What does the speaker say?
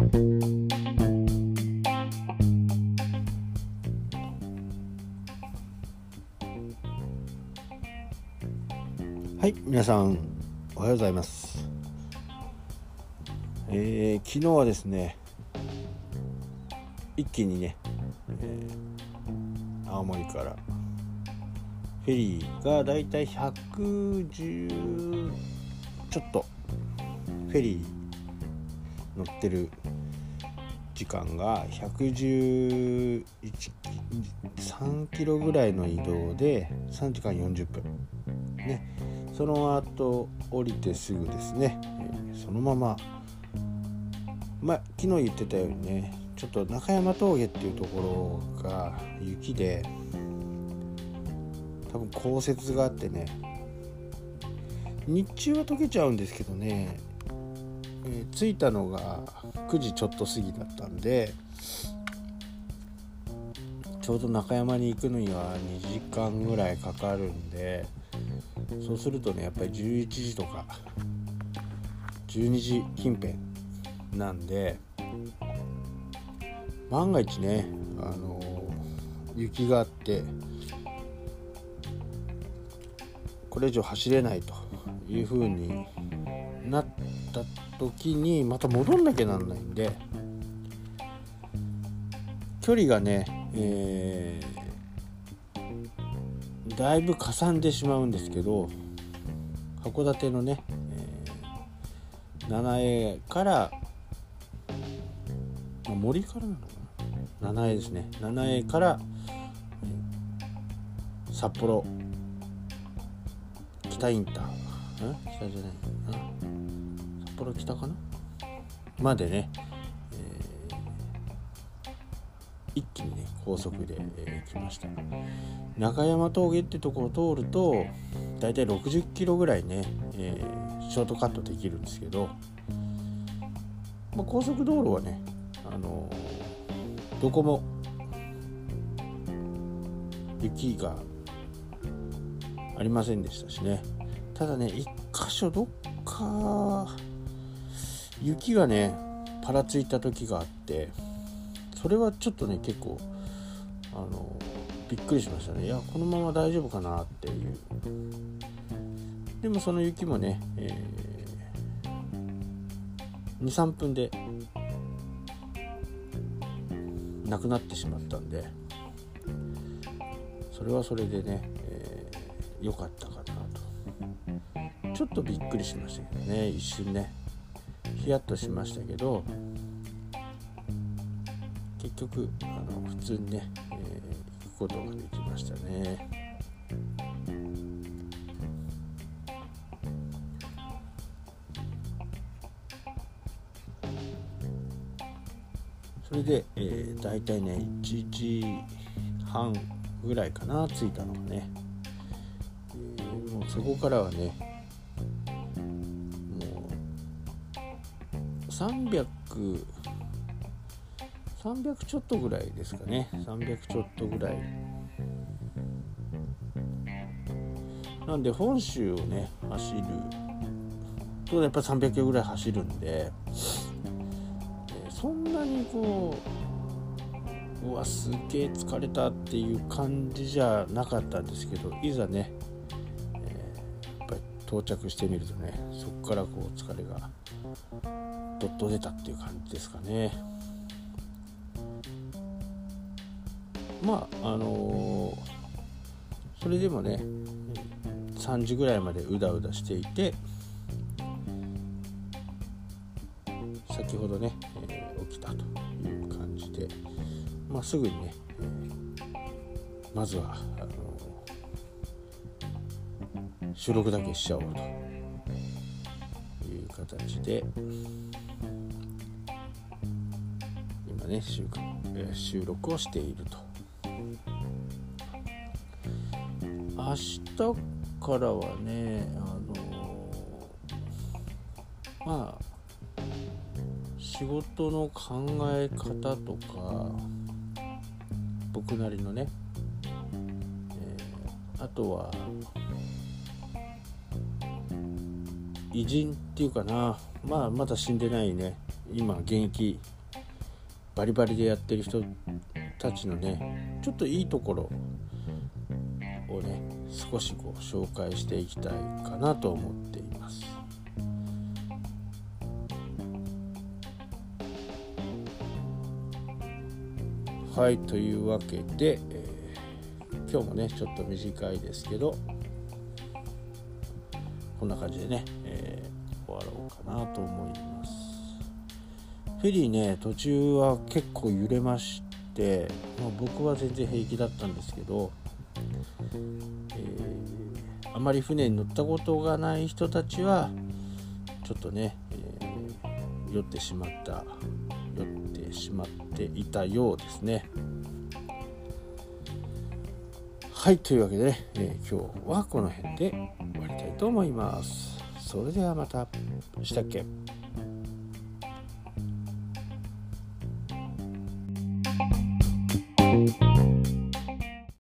はい皆さんおはようございます。えー、昨日はですね一気にね、えー、青森からフェリーがだいたい110ちょっとフェリー乗ってる時間が113キロぐらいの移動で3時間40分。ね。その後降りてすぐですね、そのまま。まあ昨日言ってたようにねちょっと中山峠っていうところが雪で多分降雪があってね。日中は溶けちゃうんですけどね、えー、着いたのが9時ちょっと過ぎだったんでちょうど中山に行くのには2時間ぐらいかかるんでそうするとねやっぱり11時とか12時近辺なんで万が一ねあの雪があってこれ以上走れないという風になった時にまた戻んなきゃなんないんで距離がね、えー、だいぶかさんでしまうんですけど函館のね、えー、七重から森からなのかな？七重ですね。七重から、えー、札幌北インター。北じゃない。な幌北かな？までね、えー、一気にね高速で、えー、来ました。中山峠ってところを通るとだいたい60キロぐらいね、えー、ショートカットできるんですけど、まあ、高速道路はねあのー、どこも雪がありませんでしたしね。ただね一箇所どっか雪がねパラついた時があってそれはちょっとね結構あのびっくりしましたね。いやこのまま大丈夫かなっていう。でもその雪もね、えー、23分でなくなってしまったんでそれはそれでね良、えー、かったかなと。ちょっとびっくりしましたけどね一瞬ね。ヒヤッとしましたけど結局あの普通にね、えー、行くことができましたね。それで、えー、大体ね1時半ぐらいかな着いたのがね、えー、もうそこからはね300 300ちょっとぐらいですかね。300ちょっとぐらい。なんで本州をね走る。とやっぱ300キロぐらい走るんでそんなにこううわすげえ疲れたっていう感じじゃなかったんですけどいざね、えー、やっぱり到着してみるとねそこからこう疲れがどっと出たっていう感じですかね。まああのー、それでもね3時ぐらいまでうだうだしていて先ほどね、えー、起きたという感じで、まあ、すぐにね、まずはあのー、収録だけしちゃおうという形でね収,、収録をしていると。明日からはねあのまあ仕事の考え方とか僕なりのね、えー、あとは偉人っていうかなまあまだ死んでないね今現役バリバリでやってる人たちのねちょっといいところをね少しこう紹介していきたいかなと思っています。はいというわけで、えー、今日もねちょっと短いですけどこんな感じでね、えー、終わろうかなと思います。フェリーね途中は結構揺れまして、まあ、僕は全然平気だったんですけど、えー、あまり船に乗ったことがない人たちはちょっとね、えー、酔ってしまった酔ってしまっていたようですね。はいというわけでね、えー、今日はこの辺で終わりたいと思います。それではまた。したっけ？